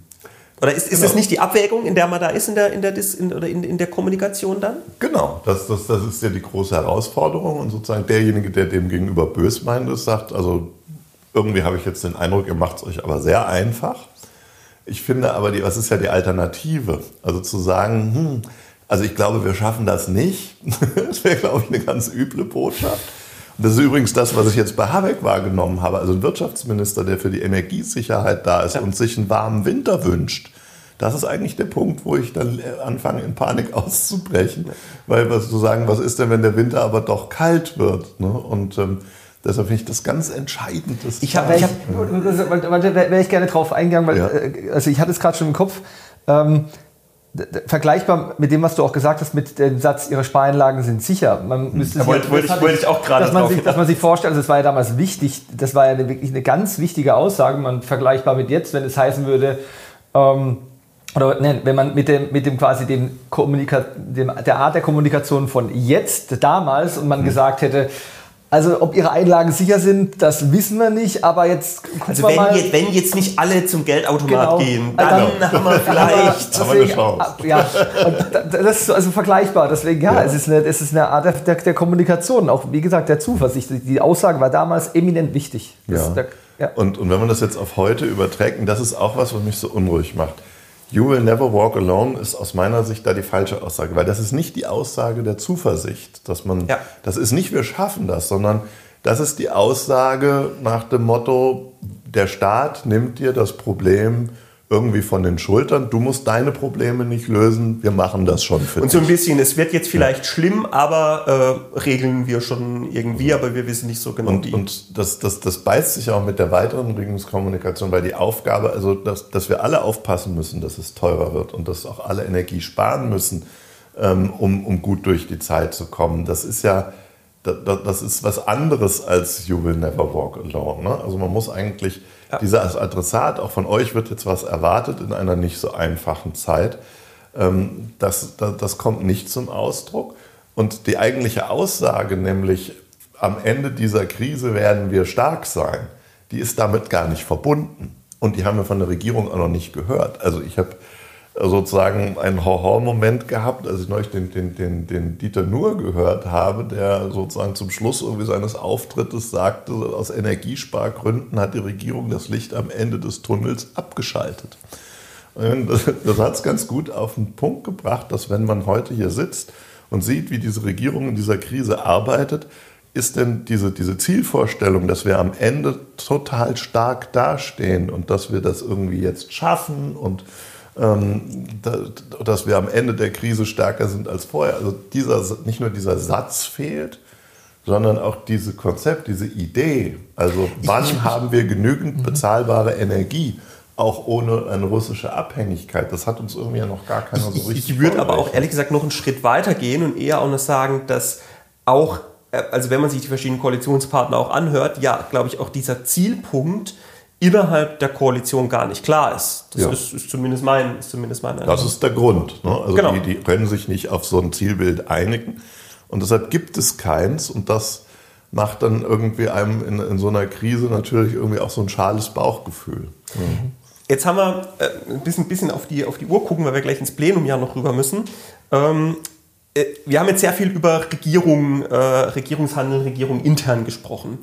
Oder ist, ist genau. das nicht die Abwägung, in der man da ist, in der, in der, in, oder in, in der Kommunikation dann? Genau, das, das, das ist ja die große Herausforderung. Und sozusagen derjenige, der dem gegenüber bös meint, ist, sagt, also irgendwie habe ich jetzt den Eindruck, ihr macht es euch aber sehr einfach. Ich finde aber, die, was ist ja die Alternative? Also zu sagen, hm, also ich glaube, wir schaffen das nicht. das wäre, glaube ich, eine ganz üble Botschaft. Und das ist übrigens das, was ich jetzt bei Habeck wahrgenommen habe. Also ein Wirtschaftsminister, der für die Energiesicherheit da ist ja. und sich einen warmen Winter wünscht. Das ist eigentlich der Punkt, wo ich dann anfange, in Panik auszubrechen. Weil was zu sagen, was ist denn, wenn der Winter aber doch kalt wird? Ne? Und ähm, deshalb finde ich das ganz entscheidend. Ich habe, ich hab, da wäre ich gerne drauf eingegangen, weil ja. Äh, also ich hatte es gerade schon im Kopf. Ähm, vergleichbar mit dem, was du auch gesagt hast, mit dem Satz, ihre Spareinlagen sind sicher. Man hm. müsste ja, wollte, wollte, ich, wollte ich auch gerade dass, man sich, dass man sich vorstellt, also das war ja damals wichtig, das war ja eine, wirklich eine ganz wichtige Aussage, man vergleichbar mit jetzt, wenn es heißen würde, ähm, oder nein, wenn man mit dem, mit dem quasi dem Kommunika dem, der Art der Kommunikation von jetzt, damals, und man mhm. gesagt hätte, also ob ihre Einlagen sicher sind, das wissen wir nicht, aber jetzt Also wenn, mal. Jetzt, wenn jetzt nicht alle zum Geldautomat genau. gehen, dann genau. haben wir vielleicht haben wir eine Chance. Ja, das ist also vergleichbar. Deswegen, ja, ja. Es, ist eine, es ist eine Art der, der, der, Kommunikation, auch wie gesagt der Zuversicht. Die Aussage war damals eminent wichtig. Ja. Der, ja. Und, und wenn man das jetzt auf heute überträgt, und das ist auch was, was mich so unruhig macht You will never walk alone ist aus meiner Sicht da die falsche Aussage, weil das ist nicht die Aussage der Zuversicht, dass man, ja. das ist nicht wir schaffen das, sondern das ist die Aussage nach dem Motto, der Staat nimmt dir das Problem irgendwie von den Schultern. Du musst deine Probleme nicht lösen, wir machen das schon für dich. Und so ein bisschen, es wird jetzt vielleicht ja. schlimm, aber äh, regeln wir schon irgendwie, aber wir wissen nicht so genau und, Und das, das, das beißt sich auch mit der weiteren Regierungskommunikation, weil die Aufgabe, also dass, dass wir alle aufpassen müssen, dass es teurer wird und dass auch alle Energie sparen müssen, ähm, um, um gut durch die Zeit zu kommen. Das ist ja das ist was anderes als You Will Never Walk Alone. Ne? Also man muss eigentlich ja. Dieser Adressat, auch von euch wird jetzt was erwartet in einer nicht so einfachen Zeit. Ähm, das, das, das kommt nicht zum Ausdruck. Und die eigentliche Aussage, nämlich am Ende dieser Krise werden wir stark sein, die ist damit gar nicht verbunden. Und die haben wir von der Regierung auch noch nicht gehört. Also ich habe sozusagen einen Horror-Moment gehabt, als ich neulich den, den, den, den Dieter Nuhr gehört habe, der sozusagen zum Schluss irgendwie seines Auftrittes sagte, aus Energiespargründen hat die Regierung das Licht am Ende des Tunnels abgeschaltet. Das, das hat es ganz gut auf den Punkt gebracht, dass wenn man heute hier sitzt und sieht, wie diese Regierung in dieser Krise arbeitet, ist denn diese, diese Zielvorstellung, dass wir am Ende total stark dastehen und dass wir das irgendwie jetzt schaffen und dass wir am Ende der Krise stärker sind als vorher. Also dieser, nicht nur dieser Satz fehlt, sondern auch dieses Konzept, diese Idee. Also wann ich, haben wir genügend mhm. bezahlbare Energie? Auch ohne eine russische Abhängigkeit. Das hat uns irgendwie ja noch gar keiner so richtig. Ich, ich würde aber auch ehrlich gesagt noch einen Schritt weiter gehen und eher auch noch sagen, dass auch, äh, also wenn man sich die verschiedenen Koalitionspartner auch anhört, ja, glaube ich, auch dieser Zielpunkt, innerhalb der Koalition gar nicht klar ist. Das ja. ist, ist, zumindest mein, ist zumindest mein Das ist der Grund. Ne? Also genau. die, die können sich nicht auf so ein Zielbild einigen und deshalb gibt es keins und das macht dann irgendwie einem in, in so einer Krise natürlich irgendwie auch so ein schales Bauchgefühl. Mhm. Jetzt haben wir äh, ein bisschen, bisschen auf, die, auf die Uhr gucken, weil wir gleich ins Plenum ja noch rüber müssen. Ähm, äh, wir haben jetzt sehr viel über Regierung, äh, Regierungshandel, Regierung intern gesprochen.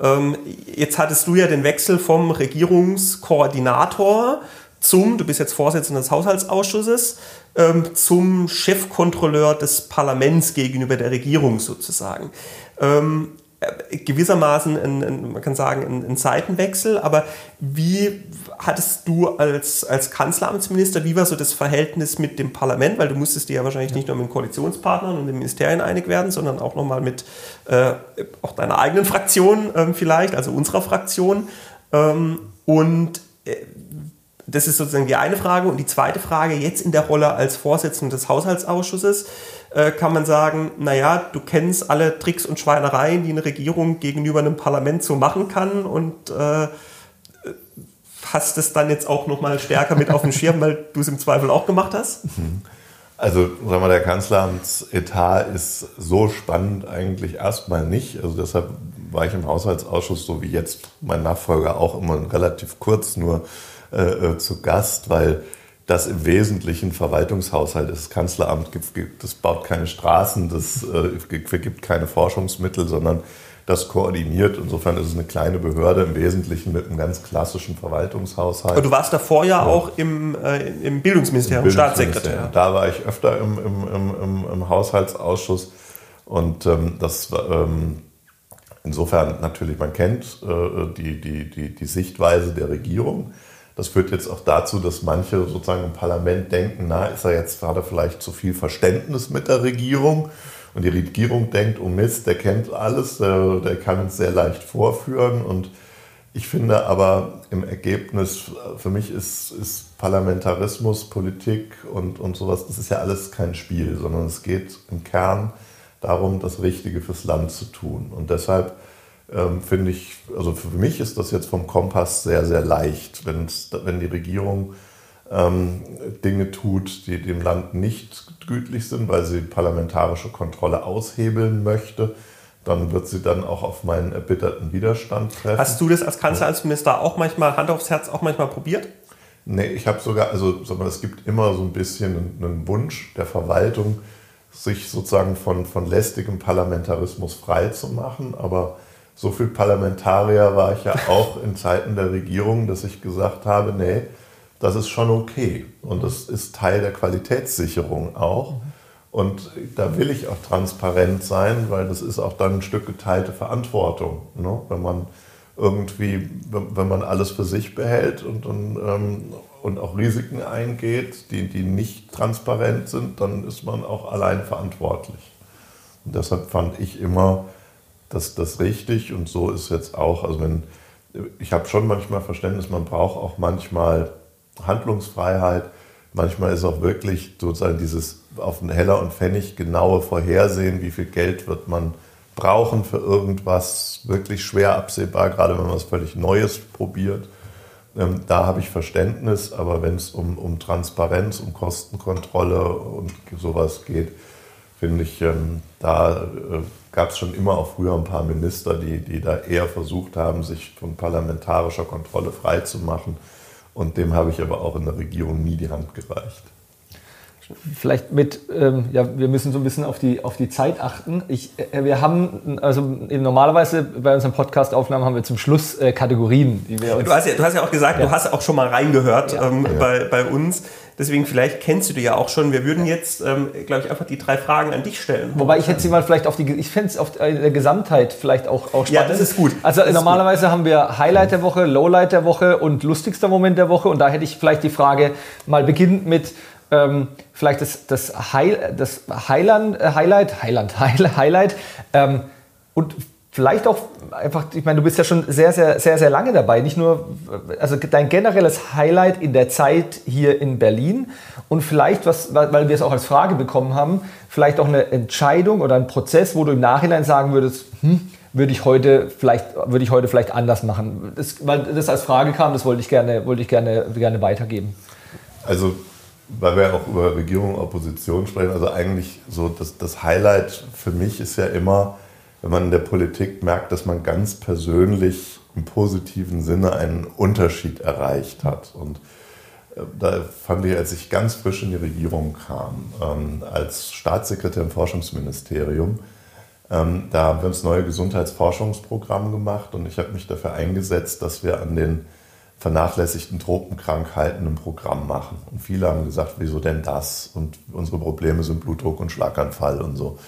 Ähm, jetzt hattest du ja den Wechsel vom Regierungskoordinator zum, du bist jetzt Vorsitzender des Haushaltsausschusses, ähm, zum Chefkontrolleur des Parlaments gegenüber der Regierung sozusagen. Ähm, äh, gewissermaßen, ein, ein, man kann sagen, ein, ein, Seitenwechsel, aber wie hattest du als, als Kanzleramtsminister, wie war so das Verhältnis mit dem Parlament? Weil du musstest dir ja wahrscheinlich nicht nur mit den Koalitionspartnern und den Ministerien einig werden, sondern auch nochmal mit äh, auch deiner eigenen Fraktion ähm, vielleicht, also unserer Fraktion. Ähm, und äh, das ist sozusagen die eine Frage. Und die zweite Frage, jetzt in der Rolle als Vorsitzender des Haushaltsausschusses, äh, kann man sagen, naja, du kennst alle Tricks und Schweinereien, die eine Regierung gegenüber einem Parlament so machen kann und äh, hast es dann jetzt auch nochmal stärker mit auf dem Schirm, weil du es im Zweifel auch gemacht hast? Mhm. Also, sagen wir, der Kanzleramtsetat ist so spannend eigentlich erstmal nicht. Also deshalb war ich im Haushaltsausschuss, so wie jetzt mein Nachfolger auch immer relativ kurz nur äh, äh zu Gast, weil das im Wesentlichen Verwaltungshaushalt ist. Das Kanzleramt gibt, das baut keine Straßen, das äh, vergibt keine Forschungsmittel, sondern das koordiniert. Insofern ist es eine kleine Behörde im Wesentlichen mit einem ganz klassischen Verwaltungshaushalt. Aber du warst davor ja, ja. auch im, äh, im Bildungsministerium, Im Staatssekretär. Da war ich öfter im, im, im, im Haushaltsausschuss und ähm, das ähm, insofern natürlich, man kennt äh, die, die, die, die Sichtweise der Regierung. Das führt jetzt auch dazu, dass manche sozusagen im Parlament denken, na, ist er jetzt gerade vielleicht zu viel Verständnis mit der Regierung? Und die Regierung denkt, oh Mist, der kennt alles, der, der kann uns sehr leicht vorführen. Und ich finde aber im Ergebnis, für mich ist, ist Parlamentarismus, Politik und, und sowas, das ist ja alles kein Spiel, sondern es geht im Kern darum, das Richtige fürs Land zu tun. Und deshalb ähm, finde ich, also für mich ist das jetzt vom Kompass sehr, sehr leicht, wenn die Regierung ähm, Dinge tut, die dem Land nicht gütlich sind, weil sie parlamentarische Kontrolle aushebeln möchte dann wird sie dann auch auf meinen erbitterten Widerstand treffen. Hast du das als Kanzler, als Minister auch manchmal, Hand aufs Herz, auch manchmal probiert? Nee, ich habe sogar, also sag mal, es gibt immer so ein bisschen einen Wunsch der Verwaltung, sich sozusagen von, von lästigem Parlamentarismus frei zu machen. Aber so viel Parlamentarier war ich ja auch in Zeiten der Regierung, dass ich gesagt habe, nee, das ist schon okay. Und das ist Teil der Qualitätssicherung auch. Und da will ich auch transparent sein, weil das ist auch dann ein Stück geteilte Verantwortung. Ne? Wenn man irgendwie, wenn man alles für sich behält und, und, ähm, und auch Risiken eingeht, die, die nicht transparent sind, dann ist man auch allein verantwortlich. Und deshalb fand ich immer, dass das richtig und so ist jetzt auch, also wenn, ich habe schon manchmal Verständnis, man braucht auch manchmal Handlungsfreiheit, manchmal ist auch wirklich sozusagen dieses auf den Heller und Pfennig genaue Vorhersehen, wie viel Geld wird man brauchen für irgendwas, wirklich schwer absehbar, gerade wenn man was völlig Neues probiert. Ähm, da habe ich Verständnis, aber wenn es um, um Transparenz, um Kostenkontrolle und sowas geht, finde ich, ähm, da äh, gab es schon immer auch früher ein paar Minister, die, die da eher versucht haben, sich von parlamentarischer Kontrolle freizumachen. Und dem habe ich aber auch in der Regierung nie die Hand gereicht. Vielleicht mit, ähm, ja, wir müssen so ein bisschen auf die, auf die Zeit achten. Ich, äh, wir haben, also normalerweise bei unseren Podcast-Aufnahmen haben wir zum Schluss äh, Kategorien, die wir uns. Du hast ja, du hast ja auch gesagt, ja. du hast auch schon mal reingehört ja. Ähm, ja. Bei, bei uns. Deswegen, vielleicht kennst du die ja auch schon. Wir würden jetzt, ähm, glaube ich, einfach die drei Fragen an dich stellen. Wobei ich hätte sie mal vielleicht auf die, ich fände es auf der Gesamtheit vielleicht auch, auch spannend. Ja, das ist gut. Also das normalerweise haben wir Highlight der Woche, Lowlight der Woche und lustigster Moment der Woche. Und da hätte ich vielleicht die Frage mal beginnend mit, ähm, vielleicht das, das, High, das Highland, äh, Highlight, Highland, Highlight ähm, und vielleicht auch einfach, ich meine, du bist ja schon sehr, sehr, sehr, sehr lange dabei. Nicht nur, also dein generelles Highlight in der Zeit hier in Berlin und vielleicht, was, weil wir es auch als Frage bekommen haben, vielleicht auch eine Entscheidung oder ein Prozess, wo du im Nachhinein sagen würdest, hm, würde ich heute vielleicht, würde ich heute vielleicht anders machen. Das, weil das als Frage kam, das wollte ich gerne, wollte ich gerne, gerne weitergeben. Also weil wir auch über Regierung und Opposition sprechen, also eigentlich so das, das Highlight für mich ist ja immer, wenn man in der Politik merkt, dass man ganz persönlich im positiven Sinne einen Unterschied erreicht hat. Und äh, da fand ich, als ich ganz frisch in die Regierung kam, ähm, als Staatssekretär im Forschungsministerium, ähm, da haben wir uns neue Gesundheitsforschungsprogramm gemacht und ich habe mich dafür eingesetzt, dass wir an den vernachlässigten Tropenkrankheiten ein Programm machen. Und viele haben gesagt, wieso denn das? Und unsere Probleme sind Blutdruck und Schlaganfall und so.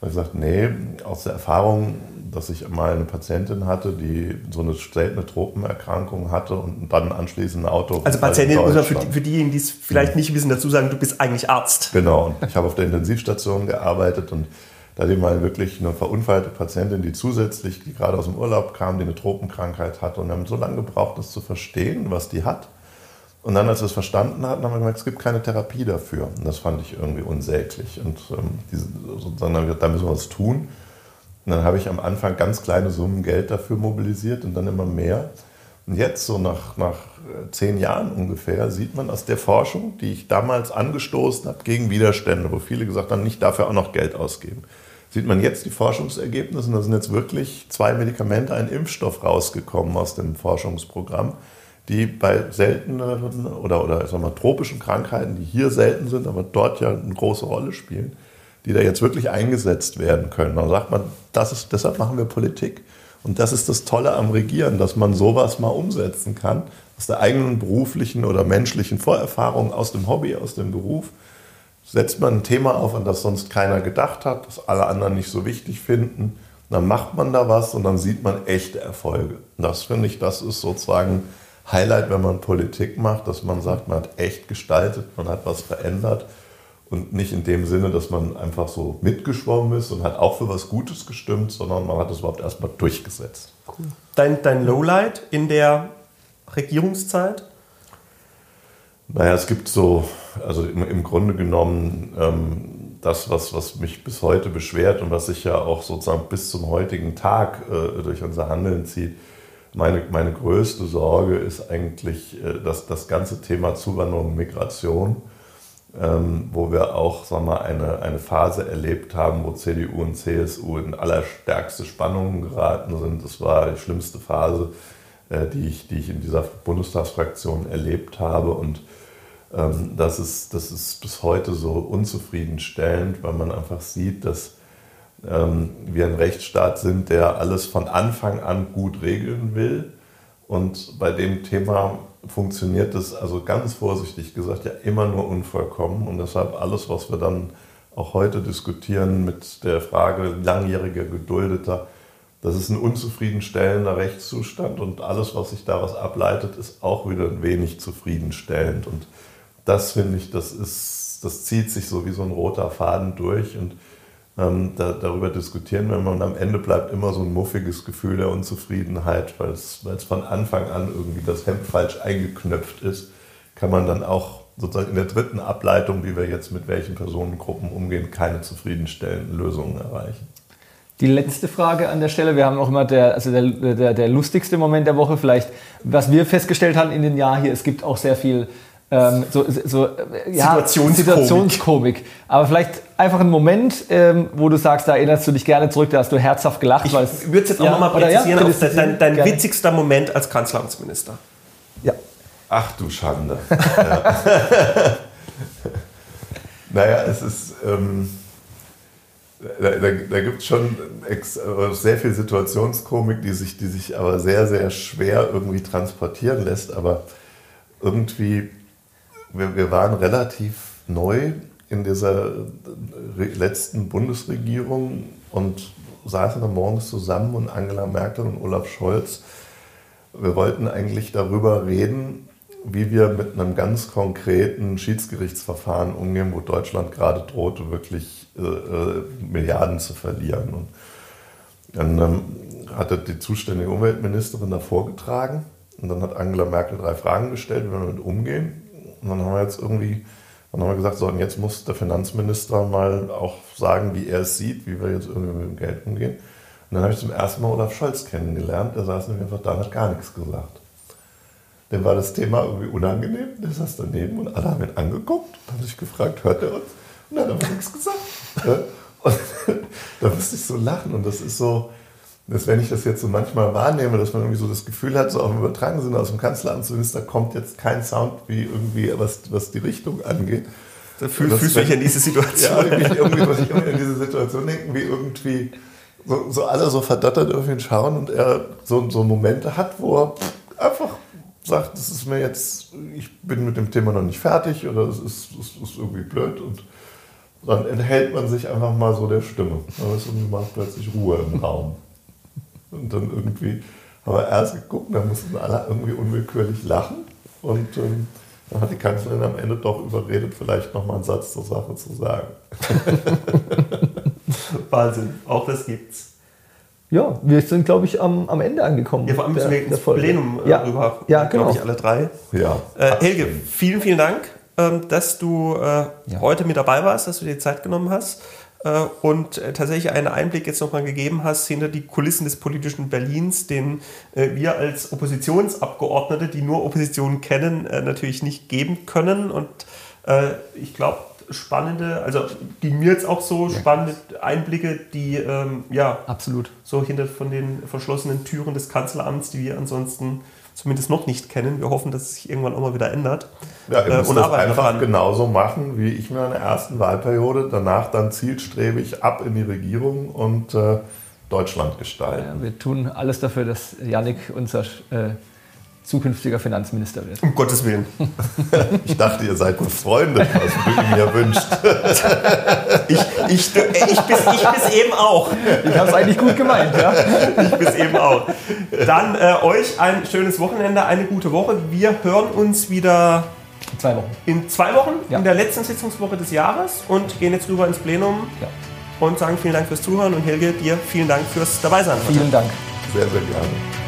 Und ich gesagt, nee, aus der Erfahrung, dass ich mal eine Patientin hatte, die so eine seltene Tropenerkrankung hatte und dann anschließend ein Auto. Also Patientin, muss man für, die, für diejenigen, die es vielleicht nicht wissen, dazu sagen, du bist eigentlich Arzt. Genau, und ich habe auf der Intensivstation gearbeitet und da ich mal wirklich eine verunfallte Patientin, die zusätzlich, die gerade aus dem Urlaub kam, die eine Tropenkrankheit hatte. Und wir haben so lange gebraucht, das zu verstehen, was die hat. Und dann, als wir es verstanden hatten, haben wir gemerkt, es gibt keine Therapie dafür. Und das fand ich irgendwie unsäglich. Und ähm, diese, sozusagen, da müssen wir was tun. Und dann habe ich am Anfang ganz kleine Summen Geld dafür mobilisiert und dann immer mehr. Und jetzt, so nach, nach äh, zehn Jahren ungefähr, sieht man aus der Forschung, die ich damals angestoßen habe gegen Widerstände, wo viele gesagt haben, nicht dafür auch noch Geld ausgeben sieht man jetzt die Forschungsergebnisse und da sind jetzt wirklich zwei Medikamente, ein Impfstoff rausgekommen aus dem Forschungsprogramm, die bei seltenen oder, oder sagen wir, tropischen Krankheiten, die hier selten sind, aber dort ja eine große Rolle spielen, die da jetzt wirklich eingesetzt werden können. Da sagt man, das ist, deshalb machen wir Politik. Und das ist das Tolle am Regieren, dass man sowas mal umsetzen kann, aus der eigenen beruflichen oder menschlichen Vorerfahrung, aus dem Hobby, aus dem Beruf setzt man ein Thema auf, an das sonst keiner gedacht hat, das alle anderen nicht so wichtig finden. Dann macht man da was und dann sieht man echte Erfolge. Das finde ich, das ist sozusagen Highlight, wenn man Politik macht, dass man sagt, man hat echt gestaltet, man hat was verändert und nicht in dem Sinne, dass man einfach so mitgeschwommen ist und hat auch für was Gutes gestimmt, sondern man hat es überhaupt erstmal durchgesetzt. Cool. Dein, dein Lowlight in der Regierungszeit? Naja, es gibt so, also im, im Grunde genommen ähm, das, was, was mich bis heute beschwert und was sich ja auch sozusagen bis zum heutigen Tag äh, durch unser Handeln zieht. Meine, meine größte Sorge ist eigentlich äh, dass das ganze Thema Zuwanderung und Migration, ähm, wo wir auch sagen wir, eine, eine Phase erlebt haben, wo CDU und CSU in allerstärkste Spannungen geraten sind. Das war die schlimmste Phase, äh, die, ich, die ich in dieser Bundestagsfraktion erlebt habe. Und ähm, das, ist, das ist bis heute so unzufriedenstellend, weil man einfach sieht, dass ähm, wir ein Rechtsstaat sind, der alles von Anfang an gut regeln will. Und bei dem Thema funktioniert es, also ganz vorsichtig gesagt, ja immer nur unvollkommen. Und deshalb alles, was wir dann auch heute diskutieren mit der Frage langjähriger Geduldeter, das ist ein unzufriedenstellender Rechtszustand und alles, was sich daraus ableitet, ist auch wieder ein wenig zufriedenstellend. Und das finde ich, das ist, das zieht sich so wie so ein roter Faden durch und ähm, da, darüber diskutieren wir und am Ende bleibt immer so ein muffiges Gefühl der Unzufriedenheit, weil es, von Anfang an irgendwie das Hemd falsch eingeknöpft ist, kann man dann auch sozusagen in der dritten Ableitung, wie wir jetzt mit welchen Personengruppen umgehen, keine zufriedenstellenden Lösungen erreichen. Die letzte Frage an der Stelle, wir haben auch immer der, also der, der, der lustigste Moment der Woche. Vielleicht, was wir festgestellt haben in den Jahren hier, es gibt auch sehr viel ähm, so, so äh, ja, Situationskomik. Situationskomik. Aber vielleicht einfach ein Moment, ähm, wo du sagst, da erinnerst du dich gerne zurück, da hast du herzhaft gelacht. Ich würde es jetzt auch ja, nochmal präzisieren, ja, dein, dein witzigster Moment als Kanzleramtsminister. Ja. Ach du Schande. ja. naja, es ist... Ähm, da, da, da gibt es schon sehr viel Situationskomik, die sich, die sich aber sehr, sehr schwer irgendwie transportieren lässt. Aber irgendwie wir, wir waren relativ neu in dieser letzten Bundesregierung und saßen dann morgens zusammen und Angela Merkel und Olaf Scholz. Wir wollten eigentlich darüber reden, wie wir mit einem ganz konkreten Schiedsgerichtsverfahren umgehen, wo Deutschland gerade drohte, wirklich äh, äh Milliarden zu verlieren. Und dann ähm, hatte die zuständige Umweltministerin da vorgetragen und dann hat Angela Merkel drei Fragen gestellt, wie wir damit umgehen. Und dann haben wir jetzt irgendwie, dann haben wir gesagt, so, und jetzt muss der Finanzminister mal auch sagen, wie er es sieht, wie wir jetzt irgendwie mit dem Geld umgehen. Und dann habe ich zum ersten Mal Olaf Scholz kennengelernt, der saß nämlich einfach da und hat gar nichts gesagt. Dem war das Thema irgendwie unangenehm, der saß daneben und alle haben ihn angeguckt, haben sich gefragt, hört er uns? Und dann hat er nichts gesagt. Und da musste ich so lachen und das ist so, dass wenn ich das jetzt so manchmal wahrnehme, dass man irgendwie so das Gefühl hat, so auch im übertragenen Sinne aus dem Kanzleramtsminister kommt jetzt kein Sound wie irgendwie, was, was die Richtung angeht. Da fühl, fühlst du dich in diese Situation. Ja, irgendwie, irgendwie muss ich immer in diese Situation denken, wie irgendwie so, so alle so verdattert auf ihn schauen und er so, so Momente hat, wo er einfach sagt, das ist mir jetzt, ich bin mit dem Thema noch nicht fertig oder es ist, es ist irgendwie blöd und dann enthält man sich einfach mal so der Stimme. Dann ist irgendwie mal plötzlich Ruhe im Raum. Und dann irgendwie haben wir erst geguckt, da mussten alle irgendwie unwillkürlich lachen. Und ähm, dann hat die Kanzlerin am Ende doch überredet, vielleicht nochmal einen Satz zur Sache zu sagen. Wahnsinn, auch das gibt's. Ja, wir sind, glaube ich, am, am Ende angekommen. Ja, vor allem müssen wir ins Plenum äh, ja. rüber. Ja, genau. Glaube ich, alle drei. Ja. Äh, Helge, vielen, vielen Dank, ähm, dass du äh, ja. heute mit dabei warst, dass du dir Zeit genommen hast. Äh, und äh, tatsächlich einen Einblick jetzt nochmal gegeben hast hinter die Kulissen des politischen Berlins, den äh, wir als Oppositionsabgeordnete, die nur Opposition kennen, natürlich nicht geben können. Und ich glaube, spannende, also die mir jetzt auch so spannende Einblicke, die ähm, ja absolut so hinter von den verschlossenen Türen des Kanzleramts, die wir ansonsten zumindest noch nicht kennen. Wir hoffen, dass es sich irgendwann auch mal wieder ändert. Ja, ihr äh, müsst das einfach daran. genauso machen, wie ich mir in der ersten Wahlperiode, danach dann zielstrebig ab in die Regierung und äh, Deutschland gestalten. Ja, wir tun alles dafür, dass Yannick unser äh, zukünftiger Finanzminister wird. Um Gottes Willen. Ich dachte, ihr seid befreundet, was du mir wünscht. Ich, ich, ich, bis, ich bis eben auch. Ich habe es eigentlich gut gemeint, ja. Ich bis eben auch. Dann äh, euch ein schönes Wochenende, eine gute Woche. Wir hören uns wieder Zwei Wochen. in zwei Wochen, Ja. in der letzten Sitzungswoche des Jahres und gehen jetzt rüber ins Plenum Ja. und sagen vielen Dank fürs Zuhören und Helge, dir vielen Dank fürs Dabeisein. Vielen Dank. Sehr, sehr gerne.